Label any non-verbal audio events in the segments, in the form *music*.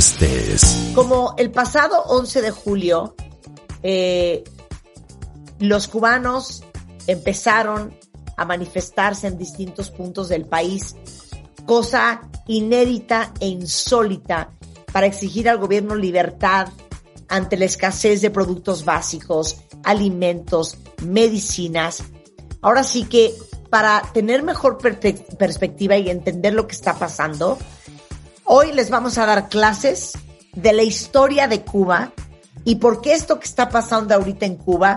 estés. Como el pasado 11 de julio, eh, los cubanos empezaron a manifestarse en distintos puntos del país, cosa inédita e insólita para exigir al gobierno libertad ante la escasez de productos básicos, alimentos, medicinas. Ahora sí que para tener mejor perspectiva y entender lo que está pasando, hoy les vamos a dar clases de la historia de Cuba y por qué esto que está pasando ahorita en Cuba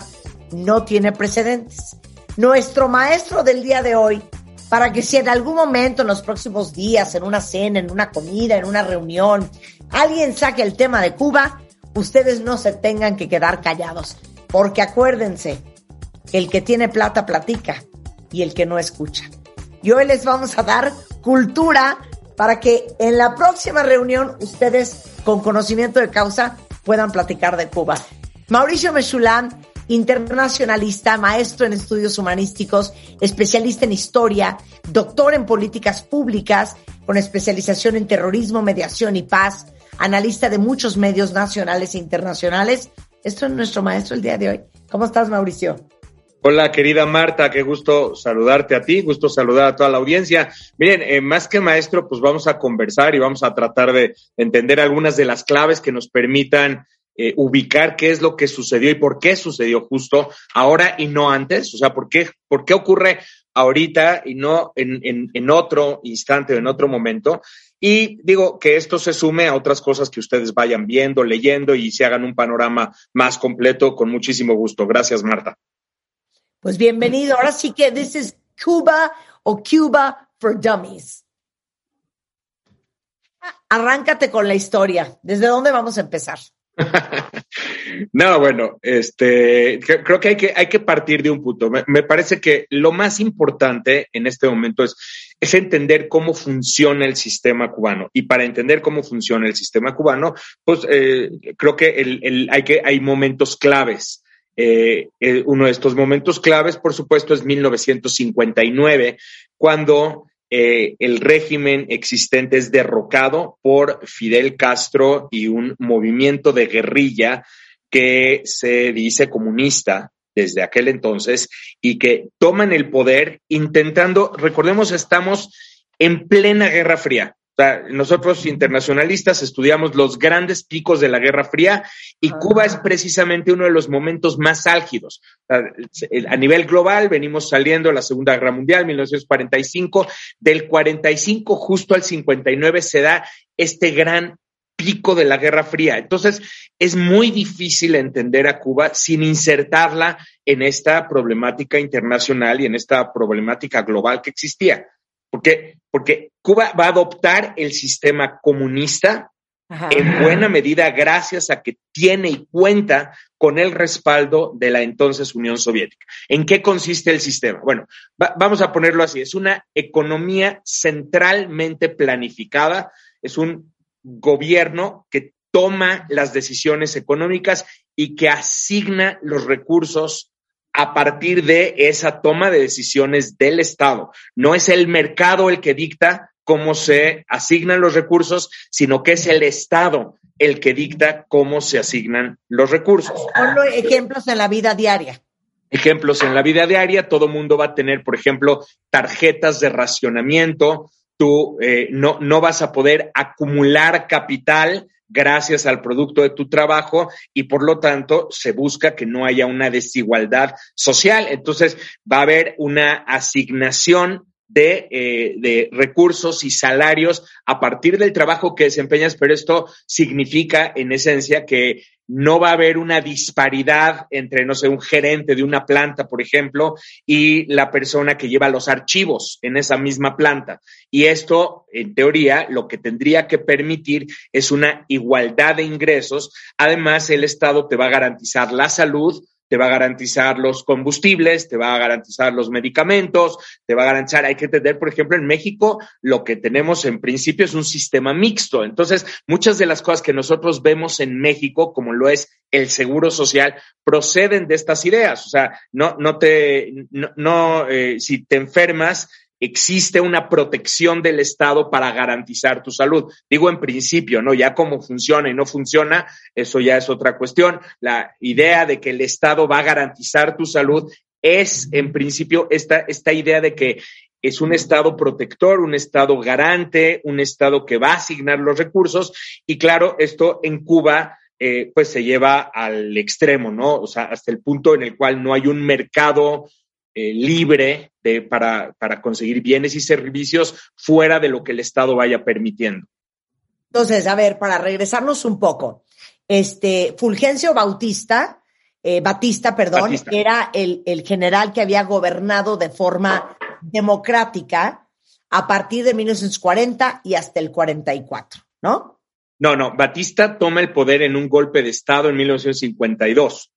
no tiene precedentes. Nuestro maestro del día de hoy, para que si en algún momento en los próximos días, en una cena, en una comida, en una reunión, alguien saque el tema de Cuba, ustedes no se tengan que quedar callados. Porque acuérdense, el que tiene plata platica y el que no escucha. Y hoy les vamos a dar cultura para que en la próxima reunión ustedes con conocimiento de causa puedan platicar de Cuba. Mauricio Mechulam, internacionalista, maestro en estudios humanísticos, especialista en historia, doctor en políticas públicas, con especialización en terrorismo, mediación y paz, analista de muchos medios nacionales e internacionales. Esto es nuestro maestro el día de hoy. ¿Cómo estás, Mauricio? Hola, querida Marta, qué gusto saludarte a ti, gusto saludar a toda la audiencia. Miren, eh, más que maestro, pues vamos a conversar y vamos a tratar de entender algunas de las claves que nos permitan eh, ubicar qué es lo que sucedió y por qué sucedió justo ahora y no antes. O sea, por qué, por qué ocurre ahorita y no en, en, en otro instante o en otro momento. Y digo que esto se sume a otras cosas que ustedes vayan viendo, leyendo y se hagan un panorama más completo con muchísimo gusto. Gracias, Marta. Pues bienvenido. Ahora sí que this is Cuba o Cuba for Dummies. Arráncate con la historia. ¿Desde dónde vamos a empezar? *laughs* No, bueno, este, cre- creo que hay que, hay que partir de un punto. Me, parece que lo más importante en este momento es, es entender cómo funciona el sistema cubano. Y para entender cómo funciona el sistema cubano, pues eh, creo que, hay que hay momentos claves. Eh, eh, uno de estos momentos claves, por supuesto, es 1959, cuando eh, el régimen existente es derrocado por Fidel Castro y un movimiento de guerrilla que se dice comunista desde aquel entonces y que toman el poder intentando, recordemos, estamos en plena Guerra Fría. O sea, nosotros internacionalistas estudiamos los grandes picos de la Guerra Fría y Ah. Cuba es precisamente uno de los momentos más álgidos. O sea, A nivel global venimos saliendo de la Segunda Guerra Mundial, 1945, del 45 justo al 59 se da este gran pico de la Guerra Fría. Entonces, es muy difícil entender a Cuba sin insertarla en esta problemática internacional y en esta problemática global que existía. Porque, porque Cuba va a adoptar el sistema comunista Ajá. en buena medida gracias a que tiene y cuenta con el respaldo de la entonces Unión Soviética. ¿En qué consiste el sistema? Bueno, va- vamos a ponerlo así, es una economía centralmente planificada, es un gobierno que toma las decisiones económicas y que asigna los recursos a partir de esa toma de decisiones del Estado. No es el mercado el que dicta cómo se asignan los recursos, sino que es el Estado el que dicta cómo se asignan los recursos. Ponlo ejemplos en la vida diaria. Ejemplos en la vida diaria, todo mundo va a tener, por ejemplo, tarjetas de racionamiento. Tú eh, no, no vas a poder acumular capital gracias al producto de tu trabajo y por lo tanto se busca que no haya una desigualdad social. Entonces va a haber una asignación de, eh, recursos y salarios a partir del trabajo que desempeñas, pero esto significa en esencia que no va a haber una disparidad entre, no sé, un gerente de una planta, por ejemplo, y la persona que lleva los archivos en esa misma planta. Y esto, en teoría, lo que tendría que permitir es una igualdad de ingresos. Además, el Estado te va a garantizar la salud, te va a garantizar los combustibles, te va a garantizar los medicamentos, te va a garantizar, hay que entender, por ejemplo, en México lo que tenemos en principio es un sistema mixto. Entonces, muchas de las cosas que nosotros vemos en México, como lo es el seguro social, proceden de estas ideas. O sea, no, no te, no, no eh, si te enfermas, existe una protección del Estado para garantizar tu salud. Digo en principio, ¿no? Ya cómo funciona y no funciona, eso ya es otra cuestión. La idea de que el Estado va a garantizar tu salud es en principio esta, esta idea de que es un Estado protector, un Estado garante, un Estado que va a asignar los recursos. Y claro, esto en Cuba eh, pues se lleva al extremo, ¿no? O sea, hasta el punto en el cual no hay un mercado eh, libre de, para, para conseguir bienes y servicios fuera de lo que el Estado vaya permitiendo. Entonces, a ver, para regresarnos un poco, este Fulgencio Bautista, eh, Batista, perdón, Batista. era el, el general que había gobernado de forma democrática a partir de 1940 y hasta el 44, ¿no? No, no, Batista toma el poder en un golpe de Estado en 1952.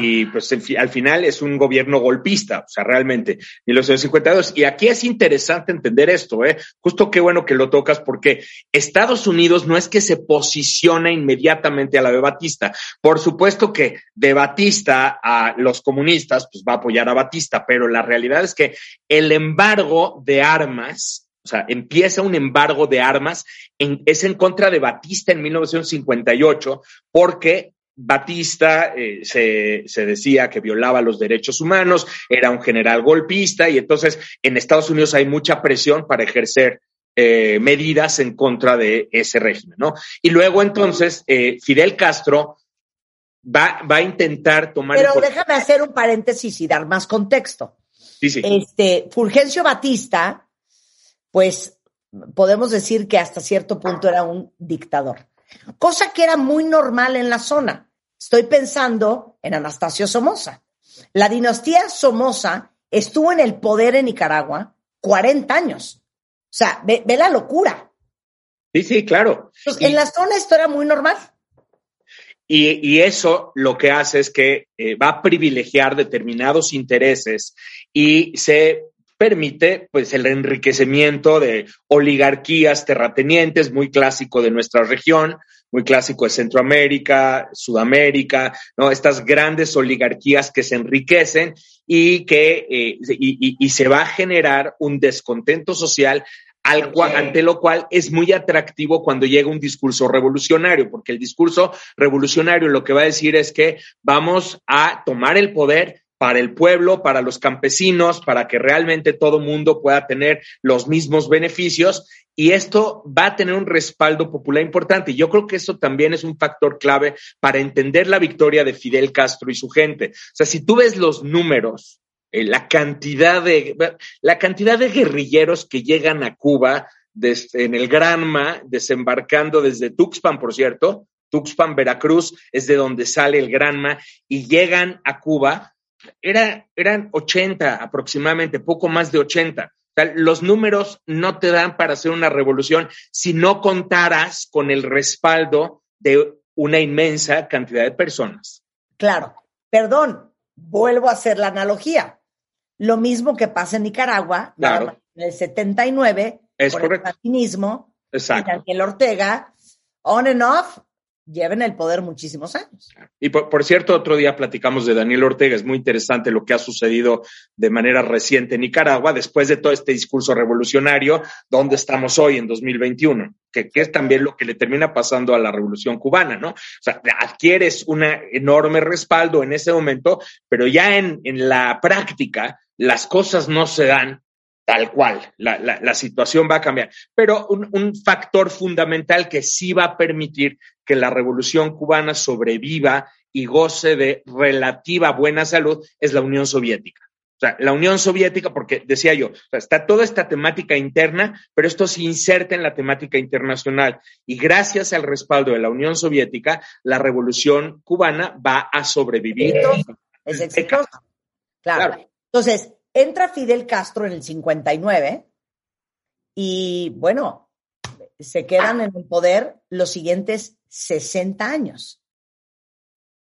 Y pues al final es un gobierno golpista, o sea, realmente, 1952. Y aquí es interesante entender esto, ¿eh? Justo qué bueno que lo tocas, porque Estados Unidos no es que se posiciona inmediatamente a la de Batista. Por supuesto que de Batista a los comunistas, pues va a apoyar a Batista, pero la realidad es que el embargo de armas, o sea, empieza un embargo de armas, es en contra de Batista en 1958, porque Batista eh, se, se decía que violaba los derechos humanos, era un general golpista y entonces en Estados Unidos hay mucha presión para ejercer eh, medidas en contra de ese régimen, ¿no? Y luego entonces eh, Fidel Castro va, va a intentar tomar... Pero déjame hacer un paréntesis y dar más contexto. Sí, sí. Este, Fulgencio Batista, pues podemos decir que hasta cierto punto era un dictador, cosa que era muy normal en la zona. Estoy pensando en Anastasio Somoza. La dinastía Somoza estuvo en el poder en Nicaragua 40 años. O sea, ve, ve la locura. Sí, sí, claro. Y- en la zona esto era muy normal. Y, y eso lo que hace es que eh, va a privilegiar determinados intereses y se permite pues el enriquecimiento de oligarquías terratenientes, muy clásico de nuestra región, muy clásico de Centroamérica, Sudamérica, ¿no? Estas grandes oligarquías que se enriquecen y que eh, y, y- y se va a generar un descontento social al cual, ante lo cual es muy atractivo cuando llega un discurso revolucionario, porque el discurso revolucionario lo que va a decir es que vamos a tomar el poder para el pueblo, para los campesinos, para que realmente todo mundo pueda tener los mismos beneficios y esto va a tener un respaldo popular importante. Yo creo que eso también es un factor clave para entender la victoria de Fidel Castro y su gente. O sea, si tú ves los números, eh, la cantidad de la cantidad de guerrilleros que llegan a Cuba en el Granma, desembarcando desde Tuxpan, por cierto, Tuxpan, Veracruz, es de donde sale el Granma, y llegan a Cuba, era, eran 80 aproximadamente, poco más de 80. O sea, los números no te dan para hacer una revolución si no contaras con el respaldo de una inmensa cantidad de personas. Claro, perdón, vuelvo a hacer la analogía. Lo mismo que pasa en Nicaragua, Claro. en el 79, Es con correcto. el sandinismo, y Exacto. Daniel Ortega, on and off, lleven el poder muchísimos años. Y por, cierto, otro día platicamos de Daniel Ortega. Es muy interesante lo que ha sucedido de manera reciente en Nicaragua después de todo este discurso revolucionario, donde estamos hoy en 2021, que, que es también lo que le termina pasando a la revolución cubana, ¿no? O sea, adquieres un enorme respaldo en ese momento, pero ya en la práctica las cosas no se dan tal cual, la, la, la, situación va a cambiar. Pero un, un, factor fundamental que sí va a permitir que la revolución cubana sobreviva y goce de relativa buena salud es la Unión Soviética. O sea, la Unión Soviética, porque decía yo, está toda esta temática interna, pero esto se inserta en la temática internacional. Y gracias al respaldo de la Unión Soviética, la revolución cubana va a sobrevivir. Es. Claro. Entonces, entra Fidel Castro en el 59 y bueno, se quedan en el poder los siguientes 60 años.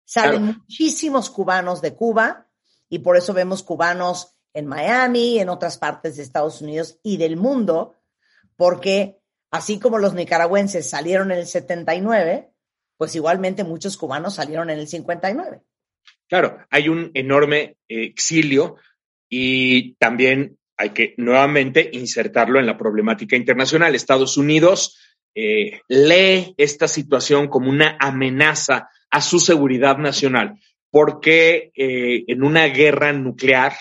Salen muchísimos cubanos de Cuba y por eso vemos cubanos en Miami, en otras partes de Estados Unidos y del mundo, porque así como los nicaragüenses salieron en el 79, pues igualmente muchos cubanos salieron en el 59. Claro, hay un enorme eh, exilio y también hay que nuevamente insertarlo en la problemática internacional. Estados Unidos eh, lee esta situación como una amenaza a su seguridad nacional porque eh, en una guerra nuclear,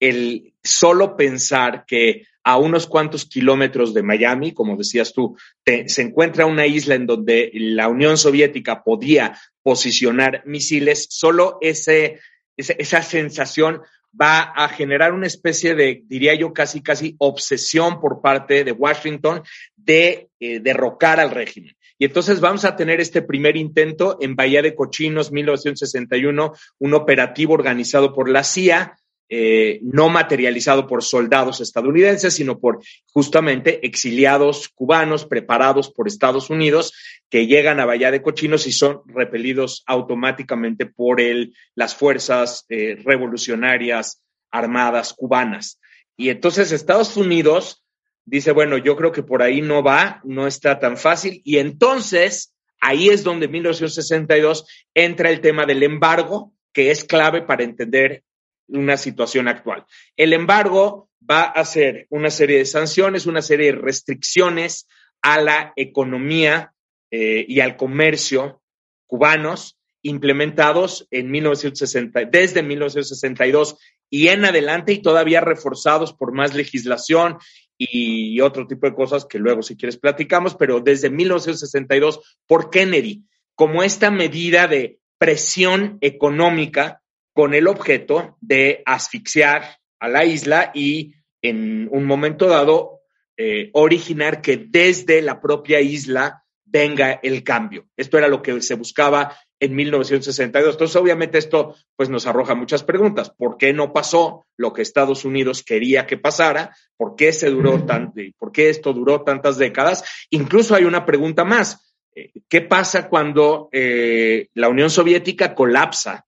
el solo pensar que a unos cuantos kilómetros de Miami, como decías tú, se encuentra una isla en donde la Unión Soviética podía posicionar misiles, solo ese, esa sensación va a generar una especie de, diría yo, casi, casi obsesión por parte de Washington de eh, derrocar al régimen. Y entonces vamos a tener este primer intento en Bahía de Cochinos, 1961, un operativo organizado por la CIA, eh, no materializado por soldados estadounidenses, sino por justamente exiliados cubanos preparados por Estados Unidos que llegan a Bahía de Cochinos y son repelidos automáticamente por el, las fuerzas eh, revolucionarias armadas cubanas. Y entonces Estados Unidos dice, bueno, yo creo que por ahí no va, no está tan fácil. Y entonces, ahí es donde en 1962 entra el tema del embargo, que es clave para entender una situación actual. El embargo va a ser una serie de sanciones, una serie de restricciones a la economía eh, y al comercio cubanos implementados en 1960, desde 1962 y en adelante y todavía reforzados por más legislación y otro tipo de cosas que luego si quieres platicamos, pero desde 1962 por Kennedy, como esta medida de presión económica con el objeto de asfixiar a la isla y en un momento dado eh, originar que desde la propia isla venga el cambio. Esto era lo que se buscaba en 1962. Entonces, obviamente esto pues nos arroja muchas preguntas. ¿Por qué no pasó lo que Estados Unidos quería que pasara? ¿Por qué se duró tanto? ¿Por qué esto duró tantas décadas? Incluso hay una pregunta más. Eh, ¿Qué pasa cuando eh, la Unión Soviética colapsa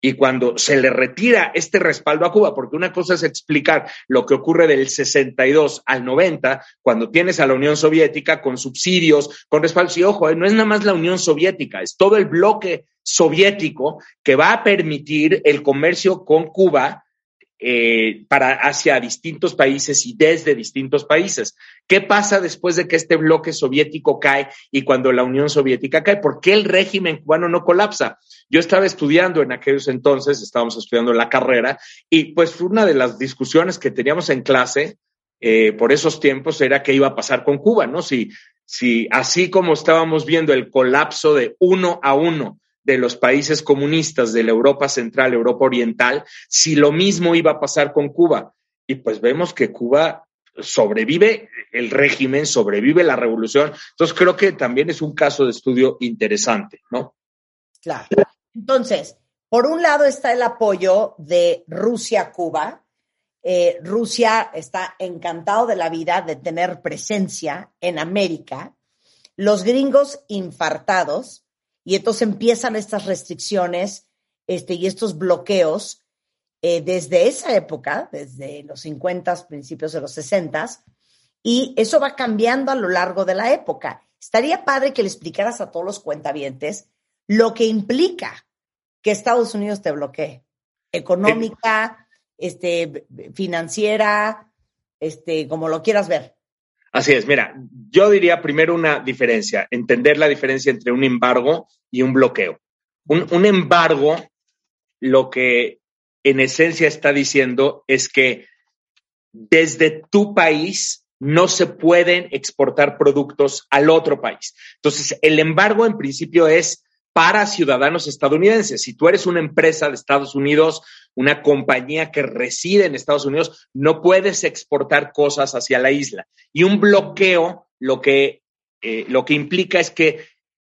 y cuando se le retira este respaldo a Cuba, porque una cosa es explicar lo que ocurre del 62 al 90, cuando tienes a la Unión Soviética con subsidios, con respaldo, y ojo, eh, no es nada más la Unión Soviética, es todo el bloque soviético que va a permitir el comercio con Cuba eh, para hacia distintos países y desde distintos países. ¿Qué pasa después de que este bloque soviético cae y cuando la Unión Soviética cae? ¿Por qué el régimen cubano no colapsa? Yo estaba estudiando en aquellos entonces, estábamos estudiando la carrera y pues una de las discusiones que teníamos en clase eh, por esos tiempos era qué iba a pasar con Cuba, ¿no? Si, si así como estábamos viendo el colapso de uno a uno de los países comunistas de la Europa Central, Europa Oriental, si lo mismo iba a pasar con Cuba. Y pues vemos que Cuba sobrevive el régimen, sobrevive la revolución. Entonces creo que también es un caso de estudio interesante, ¿no? Claro. Entonces, por un lado está el apoyo de Rusia a Cuba. Eh, Rusia está encantado de la vida de tener presencia en América. Los gringos infartados y entonces empiezan estas restricciones este, y estos bloqueos eh, desde esa época, desde los 50, principios de los 60, y eso va cambiando a lo largo de la época. Estaría padre que le explicaras a todos los cuentavientes lo que implica que Estados Unidos te bloquee. Económica, este, financiera, este, como lo quieras ver. Así es, mira, yo diría primero una diferencia, entender la diferencia entre un embargo y un bloqueo. Un, embargo, lo que en esencia está diciendo es que desde tu país no se pueden exportar productos al otro país. Entonces, el embargo en principio es para ciudadanos estadounidenses. Si tú eres una empresa de Estados Unidos, una compañía que reside en Estados Unidos, no puedes exportar cosas hacia la isla. Y un bloqueo lo que, eh, lo que implica es que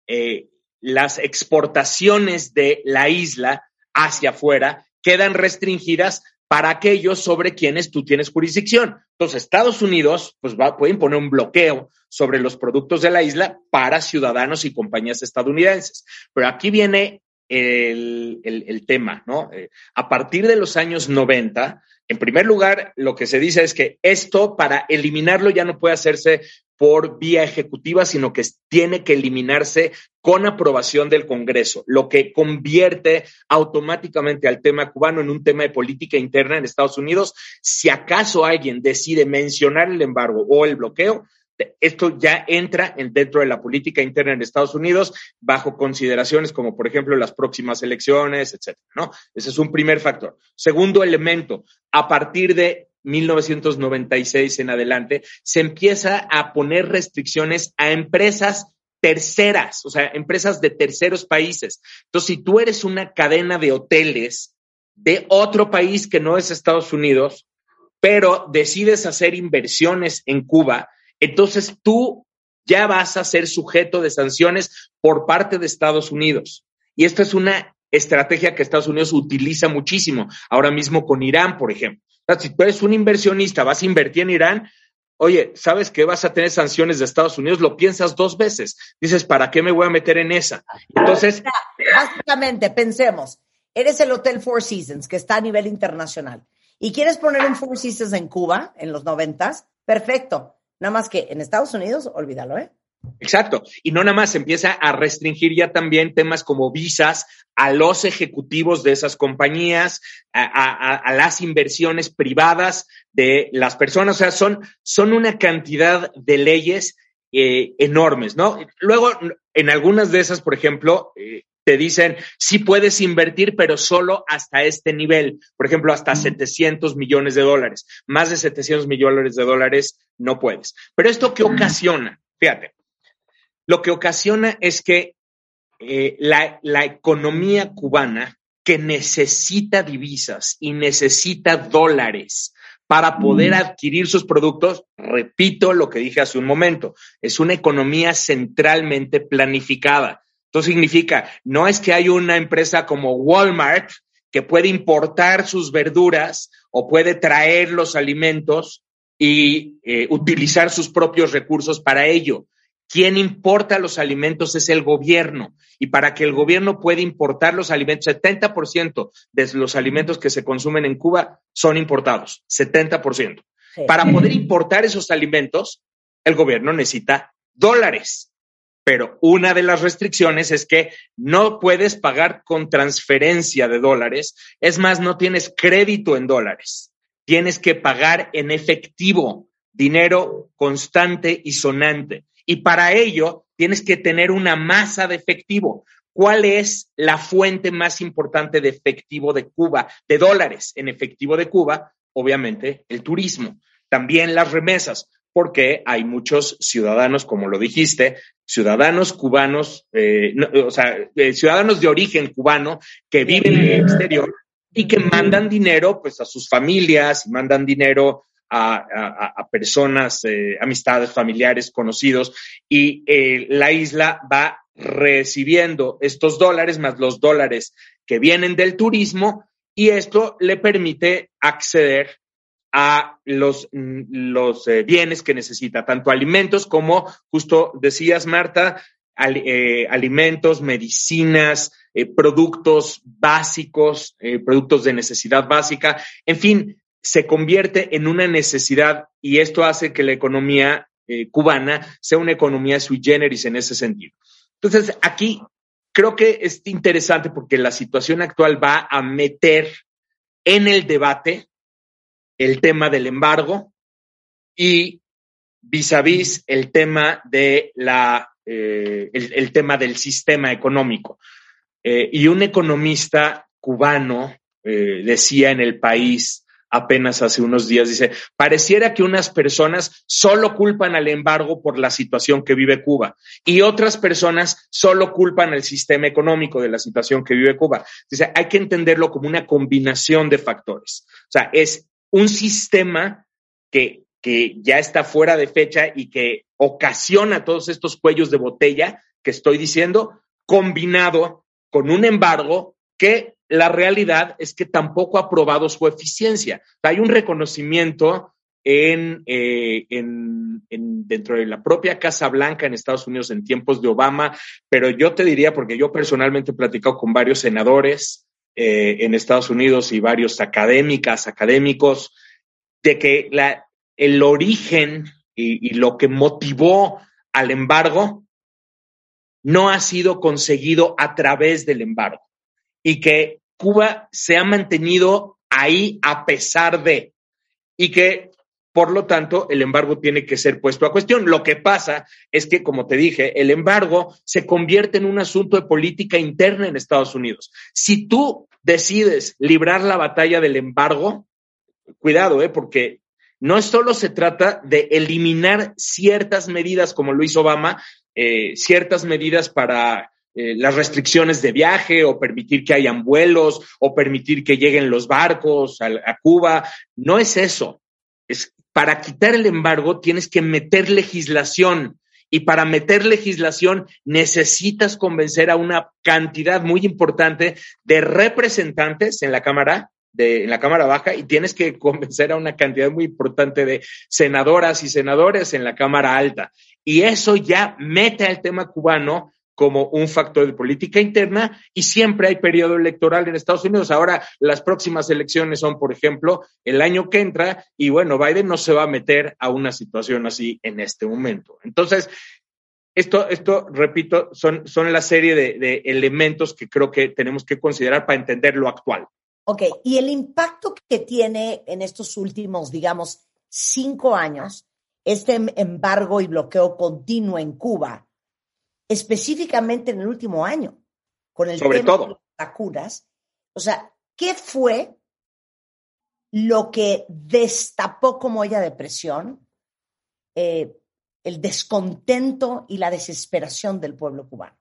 eh, las exportaciones de la isla hacia afuera quedan restringidas para aquellos sobre quienes tú tienes jurisdicción. Entonces, Estados Unidos pues va, puede imponer un bloqueo sobre los productos de la isla para ciudadanos y compañías estadounidenses. Pero aquí viene el, el, tema, ¿no? Eh, a partir de los años 90, en primer lugar, lo que se dice es que esto, para eliminarlo, ya no puede hacerse por vía ejecutiva, sino que tiene que eliminarse con aprobación del Congreso, lo que convierte automáticamente al tema cubano en un tema de política interna en Estados Unidos. Si acaso alguien decide mencionar el embargo o el bloqueo, esto ya entra en, dentro de la política interna en Estados Unidos bajo consideraciones como, por ejemplo, las próximas elecciones, etcétera, ¿no? Ese es un primer factor. Segundo elemento, a partir de 1996 en adelante, se empieza a poner restricciones a empresas terceras, o sea, empresas de terceros países. Entonces, si tú eres una cadena de hoteles de otro país que no es Estados Unidos, pero decides hacer inversiones en Cuba, entonces tú ya vas a ser sujeto de sanciones por parte de Estados Unidos. Y esta es una estrategia que Estados Unidos utiliza muchísimo, ahora mismo con Irán, por ejemplo. Si tú eres un inversionista, vas a invertir en Irán, oye, ¿sabes que vas a tener sanciones de Estados Unidos? Lo piensas dos veces. Dices, ¿para qué me voy a meter en esa? Entonces... Básicamente, pensemos, eres el Hotel Four Seasons, que está a nivel internacional, y quieres poner un Four Seasons en Cuba, en los noventas, perfecto. Nada más que en Estados Unidos, olvídalo, ¿eh? Exacto. Y no nada más empieza a restringir ya también temas como visas a los ejecutivos de esas compañías, a, las inversiones privadas de las personas. O sea, son, son una cantidad de leyes eh, enormes, ¿no? Luego, en algunas de esas, por ejemplo, eh, te dicen, sí puedes invertir, pero solo hasta este nivel. Por ejemplo, hasta 700 millones de dólares. Más de 700 millones de dólares no puedes. Pero esto qué ocasiona, fíjate, lo que ocasiona es que eh, la, la economía cubana que necesita divisas y necesita dólares para poder adquirir sus productos, repito lo que dije hace un momento, es una economía centralmente planificada. Esto significa, no es que hay una empresa como Walmart que puede importar sus verduras o puede traer los alimentos y eh, utilizar sus propios recursos para ello. Quien importa los alimentos es el gobierno. Y para que el gobierno pueda importar los alimentos, 70% de los alimentos que se consumen en Cuba son importados, 70%. Para poder importar esos alimentos, el gobierno necesita dólares. Pero una de las restricciones es que no puedes pagar con transferencia de dólares. Es más, no tienes crédito en dólares. Tienes que pagar en efectivo, dinero constante y sonante. Y para ello tienes que tener una masa de efectivo. ¿Cuál es la fuente más importante de efectivo de Cuba, de dólares en efectivo de Cuba? Obviamente el turismo. También las remesas, porque hay muchos ciudadanos, como lo dijiste, ciudadanos cubanos, eh, o sea, eh, ciudadanos de origen cubano que viven en el exterior y que mandan dinero pues a sus familias y mandan dinero a, personas, eh, amistades, familiares, conocidos, y eh, la isla va recibiendo estos dólares más los dólares que vienen del turismo y esto le permite acceder a los, los eh, bienes que necesita, tanto alimentos como, justo decías, Marta, alimentos, medicinas, productos básicos, productos de necesidad básica, en fin, se convierte en una necesidad y esto hace que la economía eh, cubana sea una economía sui generis en ese sentido. Entonces, aquí creo que es interesante porque la situación actual va a meter en el debate el tema del embargo y vis a vis el tema de la eh, el, tema del sistema económico. Eh, y un economista cubano decía en el país apenas hace unos días. Dice, pareciera que unas personas solo culpan al embargo por la situación que vive Cuba y otras personas solo culpan al sistema económico de la situación que vive Cuba. Dice, hay que entenderlo como una combinación de factores. O sea, es un sistema que, que ya está fuera de fecha y que ocasiona todos estos cuellos de botella que estoy diciendo, combinado con un embargo que la realidad es que tampoco ha probado su eficiencia. Hay un reconocimiento en, eh, en, dentro de la propia Casa Blanca en Estados Unidos en tiempos de Obama, pero yo te diría, porque yo personalmente he platicado con varios senadores eh, en Estados Unidos y varios académicas, académicos, de que la, el origen y, y lo que motivó al embargo no ha sido conseguido a través del embargo y que Cuba se ha mantenido ahí a pesar de y que por lo tanto, el embargo tiene que ser puesto a cuestión. Lo que pasa es que, como te dije, el embargo se convierte en un asunto de política interna en Estados Unidos. Si tú decides librar la batalla del embargo, cuidado, ¿eh? porque no solo se trata de eliminar ciertas medidas, como lo hizo Obama, eh, ciertas medidas para eh, las restricciones de viaje o permitir que hayan vuelos o permitir que lleguen los barcos a, a Cuba. No es eso. Es para quitar el embargo tienes que meter legislación y para meter legislación necesitas convencer a una cantidad muy importante de representantes en la Cámara de en la Cámara Baja y tienes que convencer a una cantidad muy importante de senadoras y senadores en la Cámara Alta. Y eso ya mete al tema cubano como un factor de política interna y siempre hay periodo electoral en Estados Unidos. Ahora las próximas elecciones son, por ejemplo, el año que entra y bueno, Biden no se va a meter a una situación así en este momento. Entonces, esto, esto repito, son, son la serie de, de elementos que creo que tenemos que considerar para entender lo actual. Ok, y el impacto que tiene en estos últimos, digamos, cinco años, este embargo y bloqueo continuo en Cuba, específicamente en el último año, con el Sobre tema todo. de las vacunas. O sea, ¿qué fue lo que destapó como olla de presión eh, el descontento y la desesperación del pueblo cubano?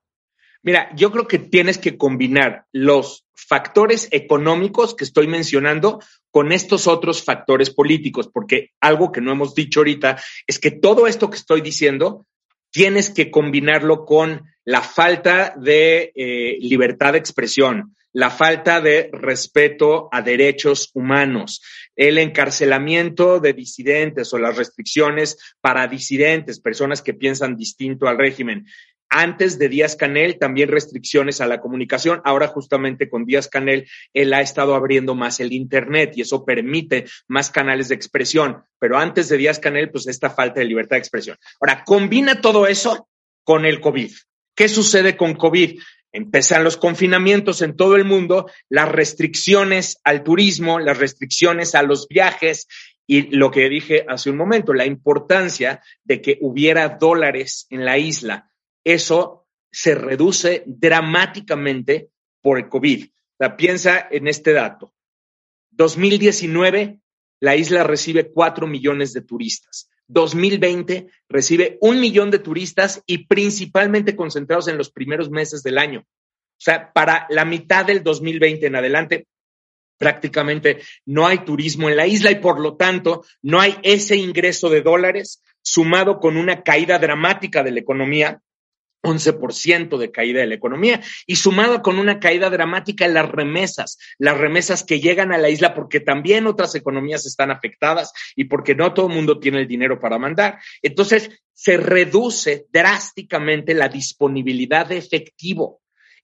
Mira, yo creo que tienes que combinar los factores económicos que estoy mencionando con estos otros factores políticos, porque algo que no hemos dicho ahorita es que todo esto que estoy diciendo tienes que combinarlo con la falta de eh, libertad de expresión, la falta de respeto a derechos humanos, el encarcelamiento de disidentes o las restricciones para disidentes, personas que piensan distinto al régimen. Antes de Díaz Canel, también restricciones a la comunicación. Ahora, justamente con Díaz Canel, él ha estado abriendo más el Internet y eso permite más canales de expresión. Pero antes de Díaz Canel, pues esta falta de libertad de expresión. Ahora, combina todo eso con el COVID. ¿Qué sucede con COVID? Empiezan los confinamientos en todo el mundo, las restricciones al turismo, las restricciones a los viajes y lo que dije hace un momento, la importancia de que hubiera dólares en la isla eso se reduce dramáticamente por el COVID. O piensa en este dato. 2019, la isla recibe 4 millones de turistas. 2020 recibe un millón de turistas y principalmente concentrados en los primeros meses del año. O sea, para la mitad del 2020 en adelante, prácticamente no hay turismo en la isla y por lo tanto no hay ese ingreso de dólares sumado con una caída dramática de la economía 11% de caída de la economía y sumado con una caída dramática en las remesas, las remesas que llegan a la isla porque también otras economías están afectadas y porque no todo el mundo tiene el dinero para mandar. Entonces, se reduce drásticamente la disponibilidad de efectivo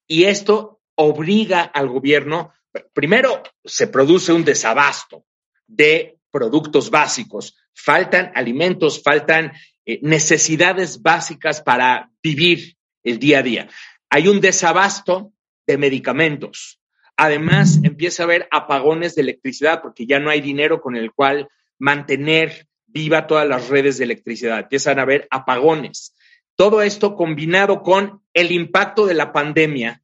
y esto obliga al gobierno, primero, se produce un desabasto de productos básicos, faltan alimentos, faltan eh, necesidades básicas para vivir el día a día. Hay un desabasto de medicamentos. Además, empieza a haber apagones de electricidad porque ya no hay dinero con el cual mantener viva todas las redes de electricidad. Empiezan a haber apagones. Todo esto combinado con el impacto de la pandemia,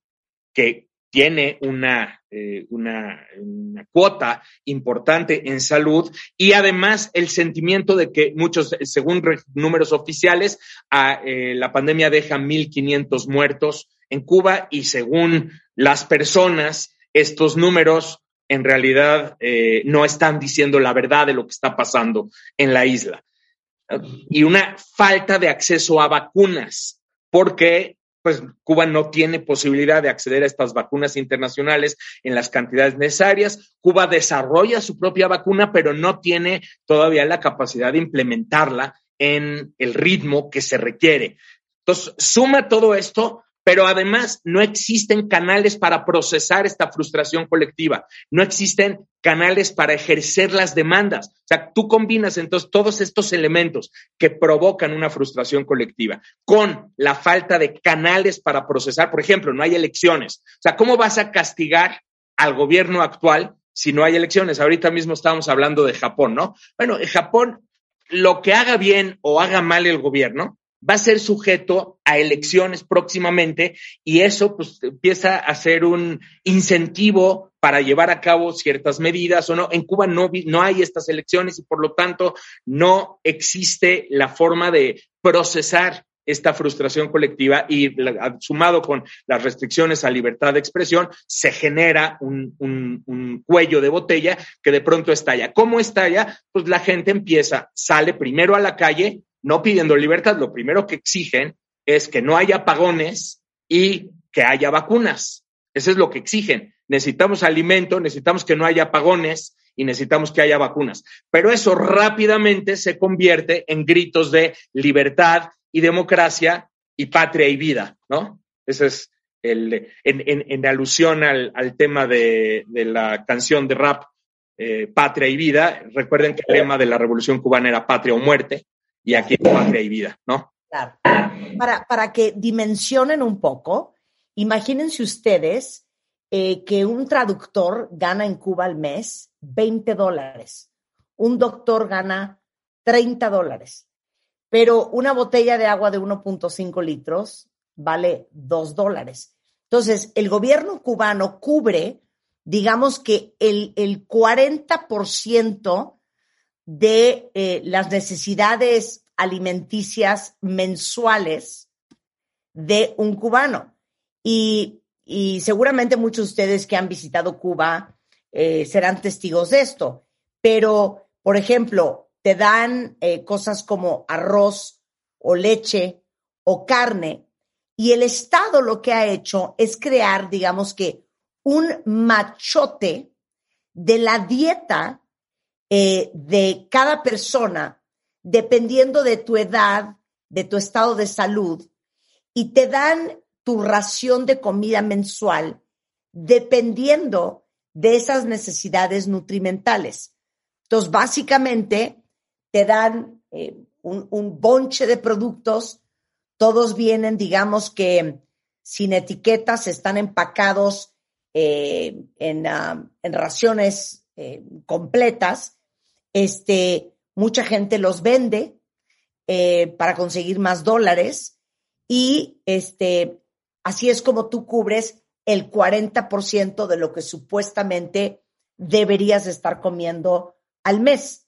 que tiene una, eh, una, una, cuota importante en salud y además el sentimiento de que muchos, según números oficiales, a, eh, la pandemia deja 1.500 muertos en Cuba y según las personas, estos números en realidad eh, no están diciendo la verdad de lo que está pasando en la isla. Y una falta de acceso a vacunas, porque pues Cuba no tiene posibilidad de acceder a estas vacunas internacionales en las cantidades necesarias. Cuba desarrolla su propia vacuna, pero no tiene todavía la capacidad de implementarla en el ritmo que se requiere. Entonces, suma todo esto pero además no existen canales para procesar esta frustración colectiva, no existen canales para ejercer las demandas. O sea, tú combinas entonces todos estos elementos que provocan una frustración colectiva con la falta de canales para procesar. Por ejemplo, no hay elecciones. O sea, ¿cómo vas a castigar al gobierno actual si no hay elecciones? Ahorita mismo estábamos hablando de Japón, ¿no? Bueno, en Japón, lo que haga bien o haga mal el gobierno, va a ser sujeto a elecciones próximamente y eso pues empieza a ser un incentivo para llevar a cabo ciertas medidas o no. En Cuba no, no hay estas elecciones y por lo tanto no existe la forma de procesar esta frustración colectiva y sumado con las restricciones a libertad de expresión, se genera un, un, un, cuello de botella que de pronto estalla. ¿Cómo estalla? Pues la gente empieza, sale primero a la calle no pidiendo libertad, lo primero que exigen es que no haya apagones y que haya vacunas. Eso es lo que exigen. Necesitamos alimento, necesitamos que no haya apagones y necesitamos que haya vacunas. Pero eso rápidamente se convierte en gritos de libertad y democracia y patria y vida, ¿no? Ese es el, en, alusión al, tema de, la canción de rap eh, Patria y Vida. Recuerden que el tema de la Revolución Cubana era patria o muerte y aquí patria y vida, ¿no? Claro. Para, para que dimensionen un poco, imagínense ustedes eh, que un traductor gana en Cuba al mes 20 dólares, un doctor gana 30 dólares, pero una botella de agua de 1.5 litros vale 2 dólares. Entonces, el gobierno cubano cubre, digamos que el, el 40% de eh, las necesidades alimenticias mensuales de un cubano. Y, seguramente muchos de ustedes que han visitado Cuba eh, serán testigos de esto. Pero, por ejemplo, te dan eh, cosas como arroz o leche o carne y el Estado lo que ha hecho es crear, digamos que, un machote de la dieta eh, de cada persona, dependiendo de tu edad, de tu estado de salud, y te dan tu ración de comida mensual dependiendo de esas necesidades nutrimentales. Entonces, básicamente, te dan eh, un, bonche de productos, todos vienen, digamos que sin etiquetas, están empacados eh, en, ah, en, raciones completas este, mucha gente los vende eh, para conseguir más dólares y este, así es como tú cubres el 40% de lo que supuestamente deberías estar comiendo al mes.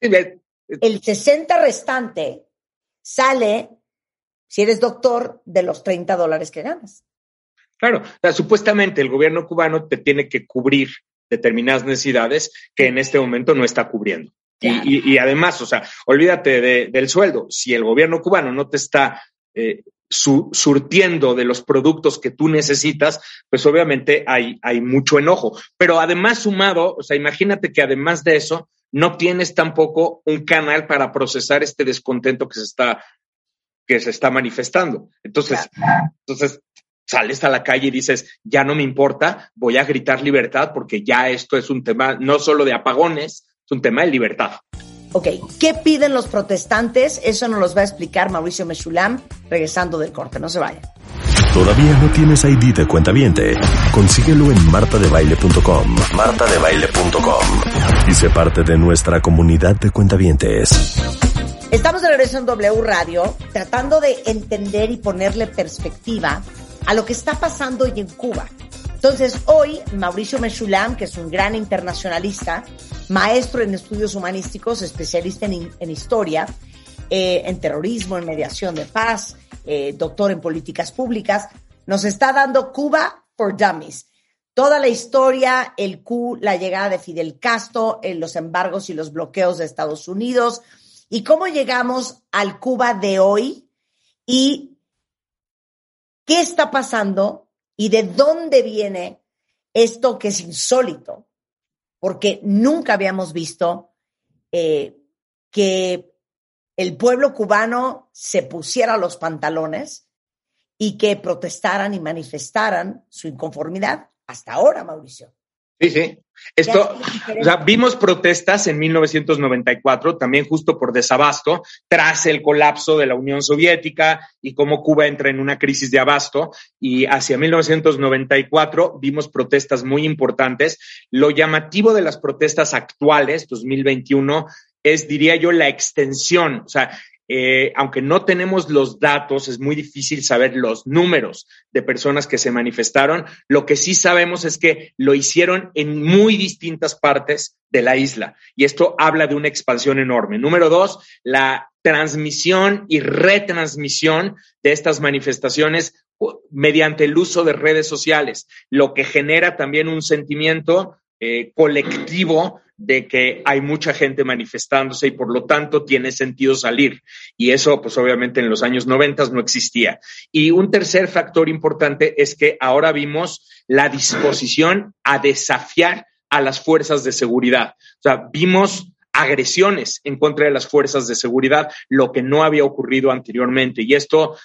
El 60 restante sale, si eres doctor, de los 30 dólares que ganas. Claro, supuestamente el gobierno cubano te tiene que cubrir determinadas necesidades que en este momento no está cubriendo. Y, además, o sea, olvídate del sueldo. Si el gobierno cubano no te está eh, surtiendo de los productos que tú necesitas, pues obviamente hay, hay mucho enojo. Pero además sumado, o sea, imagínate que además de eso, no tienes tampoco un canal para procesar este descontento que se está, que se está manifestando. Entonces, entonces sales a la calle y dices, ya no me importa, voy a gritar libertad porque ya esto es un tema no solo de apagones, es un tema de libertad. Ok, ¿qué piden los protestantes? Eso nos los va a explicar Mauricio Mechulam regresando del corte, no se vayan. ¿Todavía no tienes ID de cuenta viente? Consíguelo en martadebaile.com. martadebaile.com. Y sé parte de nuestra comunidad de cuentavientes. Estamos de regreso en W Radio, tratando de entender y ponerle perspectiva a lo que está pasando hoy en Cuba. Entonces, hoy Mauricio Mechulam, que es un gran internacionalista, maestro en estudios humanísticos, especialista en, historia, eh, en terrorismo, en mediación de paz, eh, doctor en políticas públicas, nos está dando Cuba for Dummies. Toda la historia, el Q, la llegada de Fidel Castro, en los embargos y los bloqueos de Estados Unidos, y cómo llegamos al Cuba de hoy y qué está pasando y de dónde viene esto que es insólito, porque nunca habíamos visto eh, que el pueblo cubano se pusiera los pantalones y que protestaran y manifestaran su inconformidad hasta ahora, Mauricio. Sí, sí. Esto, o sea, vimos protestas en 1994, también justo por desabasto, tras el colapso de la Unión Soviética y cómo Cuba entra en una crisis de abasto. Y hacia 1994 vimos protestas muy importantes. Lo llamativo de las protestas actuales, 2021, es, diría yo, la extensión. O sea, eh, aunque no tenemos los datos, es muy difícil saber los números de personas que se manifestaron. Lo que sí sabemos es que lo hicieron en muy distintas partes de la isla. Y esto habla de una expansión enorme. Número dos, la transmisión y retransmisión de estas manifestaciones mediante el uso de redes sociales, lo que genera también un sentimiento eh, colectivo de que hay mucha gente manifestándose y por lo tanto tiene sentido salir. Y eso, pues obviamente en los años 90 no existía. Y un tercer factor importante es que ahora vimos la disposición a desafiar a las fuerzas de seguridad. O sea, vimos agresiones en contra de las fuerzas de seguridad, lo que no había ocurrido anteriormente. Y esto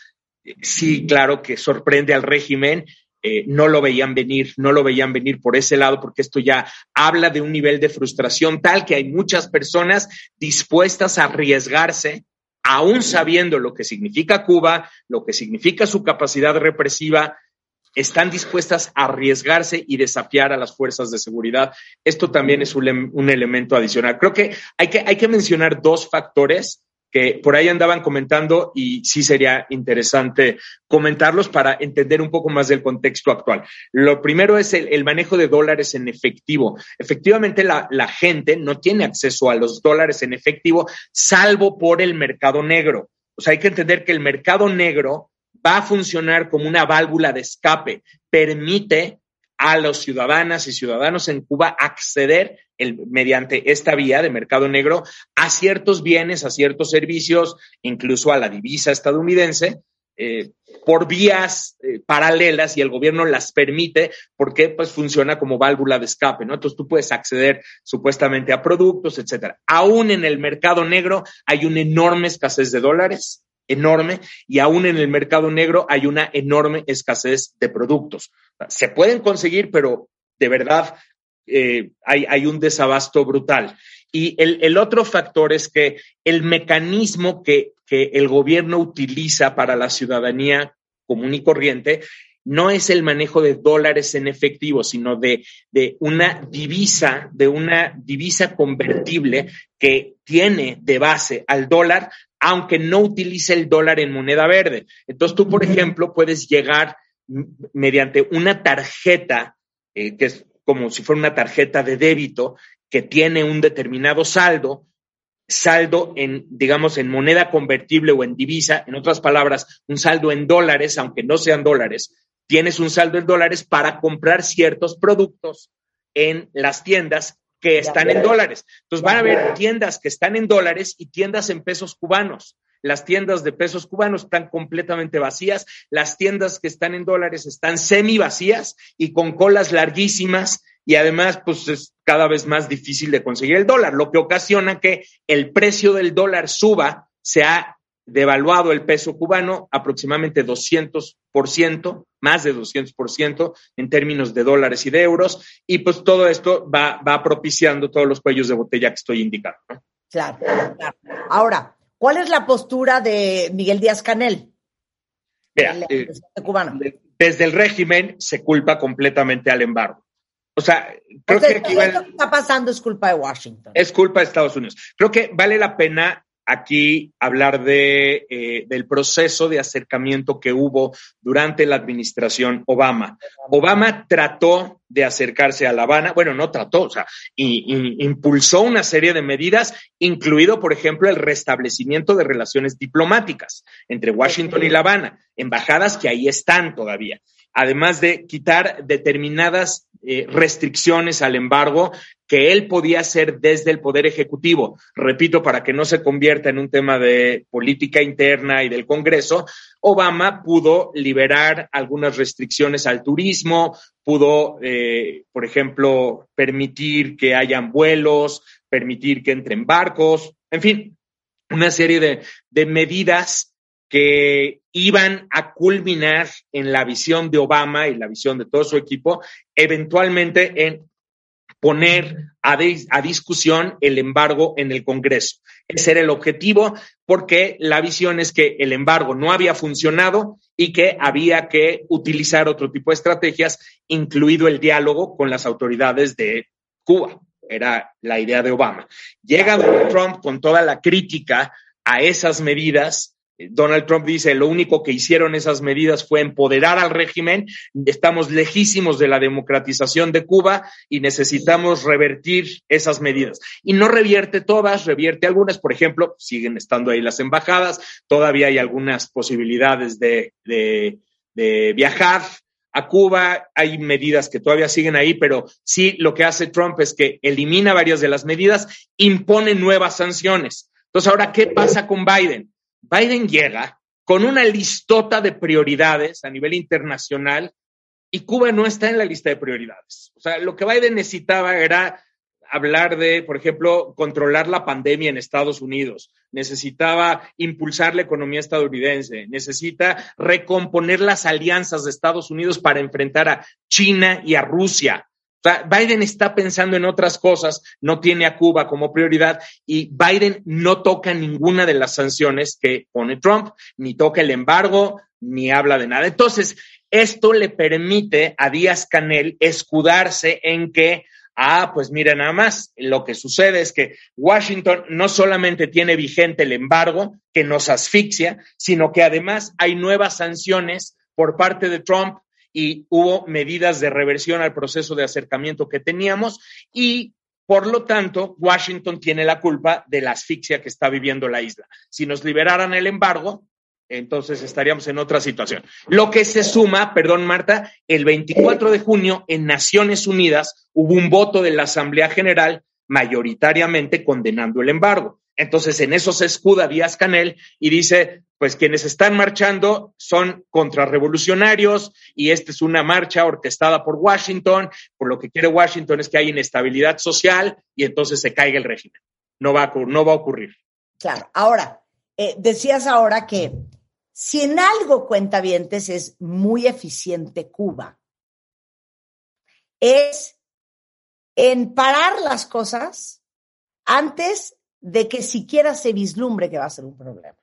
sí, claro que sorprende al régimen eh, no lo veían venir, no lo veían venir por ese lado, porque esto ya habla de un nivel de frustración tal que hay muchas personas dispuestas a arriesgarse, aún sabiendo lo que significa Cuba, lo que significa su capacidad represiva, están dispuestas a arriesgarse y desafiar a las fuerzas de seguridad. Esto también es un, un elemento adicional. Creo que hay, que hay que mencionar dos factores que por ahí andaban comentando y sí sería interesante comentarlos para entender un poco más del contexto actual. Lo primero es el, manejo de dólares en efectivo. Efectivamente, la, la gente no tiene acceso a los dólares en efectivo, salvo por el mercado negro. O sea, hay que entender que el mercado negro va a funcionar como una válvula de escape, permite a los ciudadanas y ciudadanos en Cuba acceder mediante esta vía de mercado negro a ciertos bienes, a ciertos servicios, incluso a la divisa estadounidense, eh, por vías eh, paralelas y el gobierno las permite porque pues funciona como válvula de escape, ¿no? Entonces tú puedes acceder supuestamente a productos, etcétera. Aún en el mercado negro hay una enorme escasez de dólares, enorme, y aún en el mercado negro hay una enorme escasez de productos. Se pueden conseguir, pero de verdad eh, hay, hay, un desabasto brutal. Y el, el, otro factor es que el mecanismo que, que el gobierno utiliza para la ciudadanía común y corriente no es el manejo de dólares en efectivo, sino de, de, una divisa, de una divisa convertible que tiene de base al dólar, aunque no utilice el dólar en moneda verde. Entonces tú, por ejemplo, puedes llegar mediante una tarjeta, eh, que es como si fuera una tarjeta de débito, que tiene un determinado saldo, saldo en, digamos, en moneda convertible o en divisa, en otras palabras, un saldo en dólares, aunque no sean dólares, tienes un saldo en dólares para comprar ciertos productos en las tiendas que están en dólares. Entonces van a haber tiendas que están en dólares y tiendas en pesos cubanos. Las tiendas de pesos cubanos están completamente vacías, las tiendas que están en dólares están semi vacías y con colas larguísimas y además pues es cada vez más difícil de conseguir el dólar, lo que ocasiona que el precio del dólar suba, se ha devaluado el peso cubano aproximadamente 200%, más de 200% en términos de dólares y de euros, y pues todo esto va, va propiciando todos los cuellos de botella que estoy indicando. Claro, claro. Ahora, ¿cuál es la postura de Miguel Díaz Canel? Mira, eh, cubano? Desde el régimen se culpa completamente al embargo. O sea, creo que aquí lo que está pasando es culpa de Washington. Es culpa de Estados Unidos. Creo que vale la pena aquí hablar de, eh, del proceso de acercamiento que hubo durante la administración Obama. Obama trató de acercarse a La Habana, bueno, no trató, o sea, impulsó una serie de medidas, incluido, por ejemplo, el restablecimiento de relaciones diplomáticas entre Washington y La Habana, embajadas que ahí están todavía además de quitar determinadas eh, restricciones al embargo que él podía hacer desde el Poder Ejecutivo. Repito, para que no se convierta en un tema de política interna y del Congreso, Obama pudo liberar algunas restricciones al turismo, pudo, eh, por ejemplo, permitir que hayan vuelos, permitir que entren barcos, en fin, una serie de, de medidas que iban a culminar en la visión de Obama y la visión de todo su equipo, eventualmente en poner a, discusión el embargo en el Congreso. Ese era el objetivo porque la visión es que el embargo no había funcionado y que había que utilizar otro tipo de estrategias, incluido el diálogo con las autoridades de Cuba. Era la idea de Obama. Llega Donald Trump con toda la crítica a esas medidas Donald Trump dice, lo único que hicieron esas medidas fue empoderar al régimen, estamos lejísimos de la democratización de Cuba y necesitamos revertir esas medidas. Y no revierte todas, revierte algunas, por ejemplo, siguen estando ahí las embajadas, todavía hay algunas posibilidades de, viajar a Cuba, hay medidas que todavía siguen ahí, pero sí lo que hace Trump es que elimina varias de las medidas, impone nuevas sanciones. Entonces, ahora, ¿qué pasa con Biden? Biden llega con una listota de prioridades a nivel internacional y Cuba no está en la lista de prioridades. O sea, lo que Biden necesitaba era hablar de, por ejemplo, controlar la pandemia en Estados Unidos, necesitaba impulsar la economía estadounidense, necesita recomponer las alianzas de Estados Unidos para enfrentar a China y a Rusia. Biden está pensando en otras cosas, no tiene a Cuba como prioridad y Biden no toca ninguna de las sanciones que pone Trump, ni toca el embargo, ni habla de nada. Entonces, esto le permite a Díaz Canel escudarse en que, ah, pues mira nada más, lo que sucede es que Washington no solamente tiene vigente el embargo que nos asfixia, sino que además hay nuevas sanciones por parte de Trump y hubo medidas de reversión al proceso de acercamiento que teníamos y por lo tanto, Washington tiene la culpa de la asfixia que está viviendo la isla. Si nos liberaran el embargo, entonces estaríamos en otra situación. Lo que se suma, perdón Marta, el 24 de junio en Naciones Unidas hubo un voto de la Asamblea General mayoritariamente condenando el embargo. Entonces, en eso se escuda Díaz Canel y dice, pues quienes están marchando son contrarrevolucionarios y esta es una marcha orquestada por Washington, por lo que quiere Washington es que haya inestabilidad social y entonces se caiga el régimen. No va a, no va a ocurrir. Claro, ahora, eh, decías ahora que si en algo cuentavientes es muy eficiente Cuba, es en parar las cosas antes de que siquiera se vislumbre que va a ser un problema.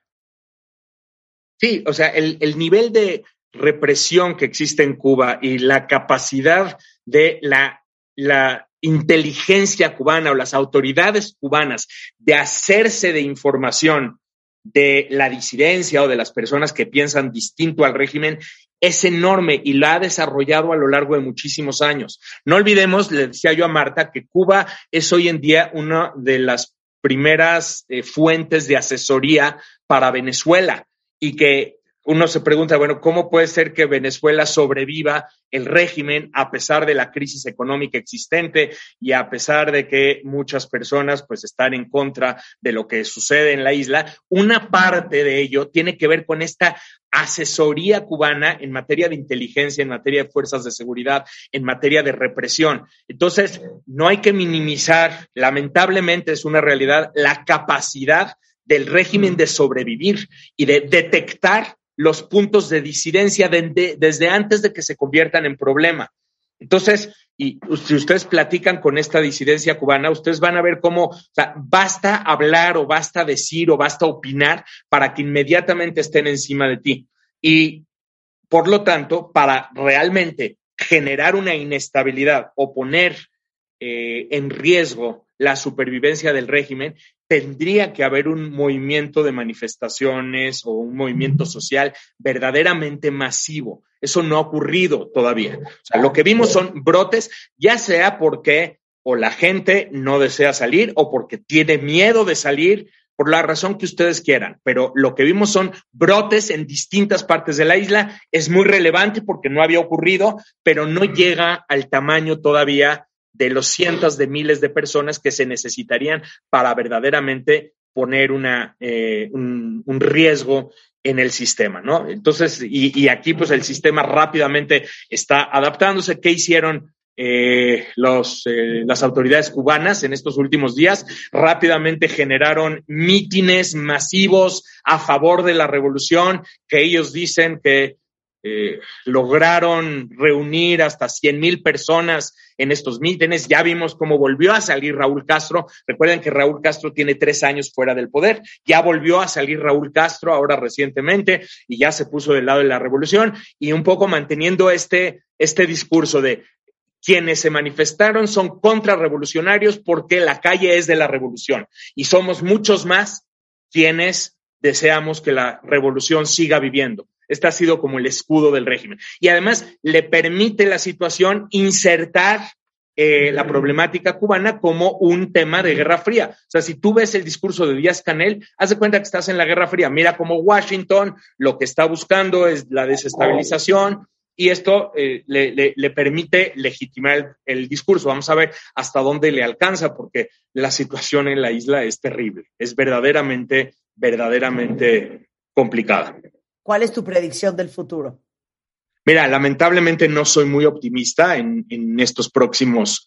Sí, o sea, el, nivel de represión que existe en Cuba y la capacidad de la, la inteligencia cubana o las autoridades cubanas de hacerse de información de la disidencia o de las personas que piensan distinto al régimen es enorme y la ha desarrollado a lo largo de muchísimos años. No olvidemos, le decía yo a Marta, que Cuba es hoy en día una de las primeras eh, fuentes de asesoría para Venezuela y que uno se pregunta, bueno, ¿cómo puede ser que Venezuela sobreviva el régimen a pesar de la crisis económica existente y a pesar de que muchas personas pues están en contra de lo que sucede en la isla? Una parte de ello tiene que ver con esta asesoría cubana en materia de inteligencia, en materia de fuerzas de seguridad, en materia de represión. Entonces, no hay que minimizar, lamentablemente es una realidad, la capacidad del régimen de sobrevivir y de detectar los puntos de disidencia desde antes de que se conviertan en problema. Entonces, y si ustedes platican con esta disidencia cubana, ustedes van a ver cómo basta hablar o basta decir o basta opinar para que inmediatamente estén encima de ti. Y por lo tanto, para realmente generar una inestabilidad o poner eh, en riesgo la supervivencia del régimen, tendría que haber un movimiento de manifestaciones o un movimiento social verdaderamente masivo. Eso no ha ocurrido todavía. O sea, lo que vimos son brotes, ya sea porque o la gente no desea salir o porque tiene miedo de salir, por la razón que ustedes quieran, pero lo que vimos son brotes en distintas partes de la isla. Es muy relevante porque no había ocurrido, pero no llega al tamaño todavía de los cientos de miles de personas que se necesitarían para verdaderamente poner una, eh, un, riesgo en el sistema, ¿no? Entonces, y, aquí pues el sistema rápidamente está adaptándose. ¿Qué hicieron eh, los, eh, las autoridades cubanas en estos últimos días rápidamente generaron mítines masivos a favor de la revolución que ellos dicen que eh, lograron reunir hasta 100 mil personas en estos mítines. Ya vimos cómo volvió a salir Raúl Castro. Recuerden que Raúl Castro tiene tres años fuera del poder. Ya volvió a salir Raúl Castro ahora recientemente y ya se puso del lado de la revolución y un poco manteniendo este, este discurso de quienes se manifestaron son contrarrevolucionarios porque la calle es de la revolución y somos muchos más quienes deseamos que la revolución siga viviendo. Este ha sido como el escudo del régimen. Y además le permite la situación insertar eh, la problemática cubana como un tema de Guerra Fría. O sea, si tú ves el discurso de Díaz Canel, haz de cuenta que estás en la Guerra Fría. Mira cómo Washington lo que está buscando es la desestabilización, y esto eh, le, permite legitimar el, discurso. Vamos a ver hasta dónde le alcanza, porque la situación en la isla es terrible, es verdaderamente, verdaderamente complicada. ¿Cuál es tu predicción del futuro? Mira, lamentablemente no soy muy optimista en, estos próximos,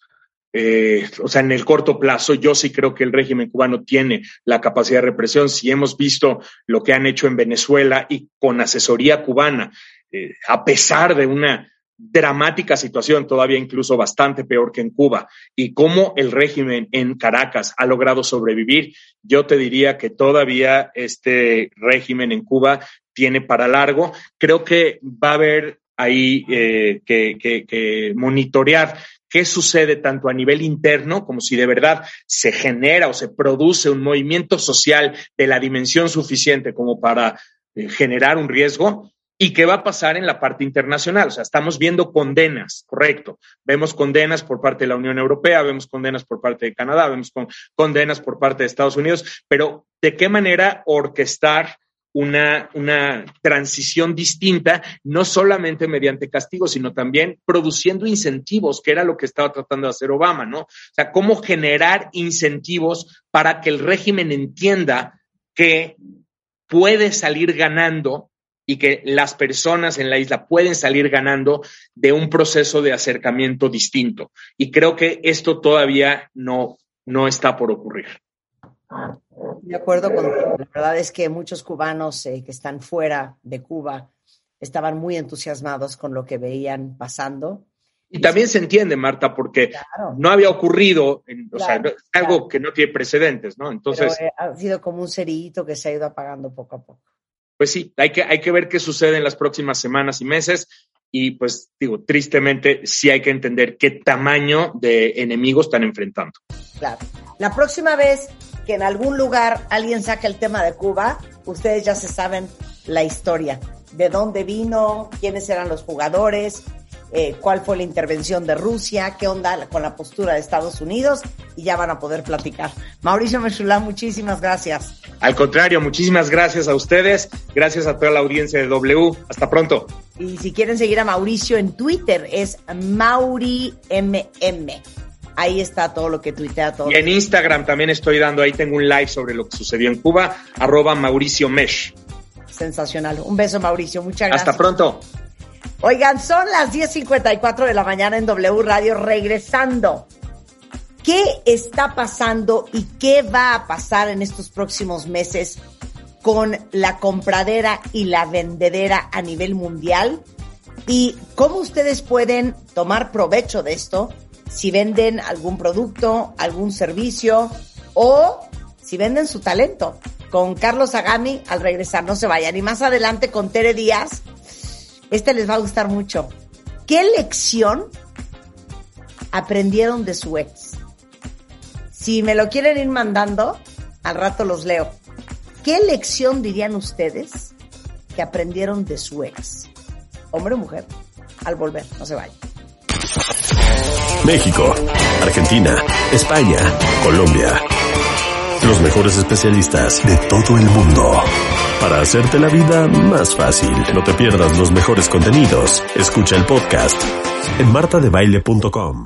eh, o sea, en el corto plazo. Yo sí creo que el régimen cubano tiene la capacidad de represión. Si hemos visto lo que han hecho en Venezuela y con asesoría cubana, eh, a pesar de una dramática situación, todavía incluso bastante peor que en Cuba, y cómo el régimen en Caracas ha logrado sobrevivir, yo te diría que todavía este régimen en Cuba tiene para largo. Creo que va a haber ahí eh, que, monitorear qué sucede tanto a nivel interno como si de verdad se genera o se produce un movimiento social de la dimensión suficiente como para eh, generar un riesgo ¿Y qué va a pasar en la parte internacional? O sea, estamos viendo condenas, correcto. Vemos condenas por parte de la Unión Europea, vemos condenas por parte de Canadá, vemos condenas por parte de Estados Unidos, pero ¿de qué manera orquestar una, una transición distinta, no solamente mediante castigo, sino también produciendo incentivos, que era lo que estaba tratando de hacer Obama, ¿no? O sea, cómo generar incentivos para que el régimen entienda que puede salir ganando y que las personas en la isla pueden salir ganando de un proceso de acercamiento distinto. Y creo que esto todavía no, no está por ocurrir. De acuerdo con la verdad es que muchos cubanos eh, que están fuera de Cuba estaban muy entusiasmados con lo que veían pasando. Y también se entiende, Marta, porque no había ocurrido, o sea, algo que no tiene precedentes, ¿no? Entonces. Eh, ha sido como un cerillito que se ha ido apagando poco a poco pues sí, hay que, hay que ver qué sucede en las próximas semanas y meses. Y pues digo, tristemente sí hay que entender qué tamaño de enemigos están enfrentando. Claro. La próxima vez que en algún lugar alguien saque el tema de Cuba, ustedes ya se saben la historia, de dónde vino, quiénes eran los jugadores, eh, cuál fue la intervención de Rusia, qué onda con la postura de Estados Unidos y ya van a poder platicar. Mauricio Mechulá, muchísimas gracias. Al contrario, muchísimas gracias a ustedes, gracias a toda la audiencia de W. Hasta pronto. Y si quieren seguir a Mauricio en Twitter es MauriMM. Ahí está todo lo que tuitea todo. Y en Instagram también estoy dando, ahí tengo un live sobre lo que sucedió en Cuba, arroba Mauricio Mesh. Sensacional. Un beso, Mauricio. Muchas gracias. Hasta pronto. Oigan, son las 10.54 de la mañana en W Radio regresando. ¿Qué está pasando y qué va a pasar en estos próximos meses con la compradera y la vendedera a nivel mundial? ¿Y cómo ustedes pueden tomar provecho de esto si venden algún producto, algún servicio o si venden su talento? Con Carlos Agami al regresar, no se vayan. Y más adelante con Tere Díaz este les va a gustar mucho. ¿Qué lección aprendieron de su ex? Si me lo quieren ir mandando Al rato los leo. ¿Qué lección dirían ustedes que aprendieron de su ex? Hombre o mujer. Al volver, no se vayan. México, Argentina, España, Colombia. Los mejores especialistas de todo el mundo. Para hacerte la vida más fácil, no te pierdas los mejores contenidos. Escucha el podcast en martadebaile.com.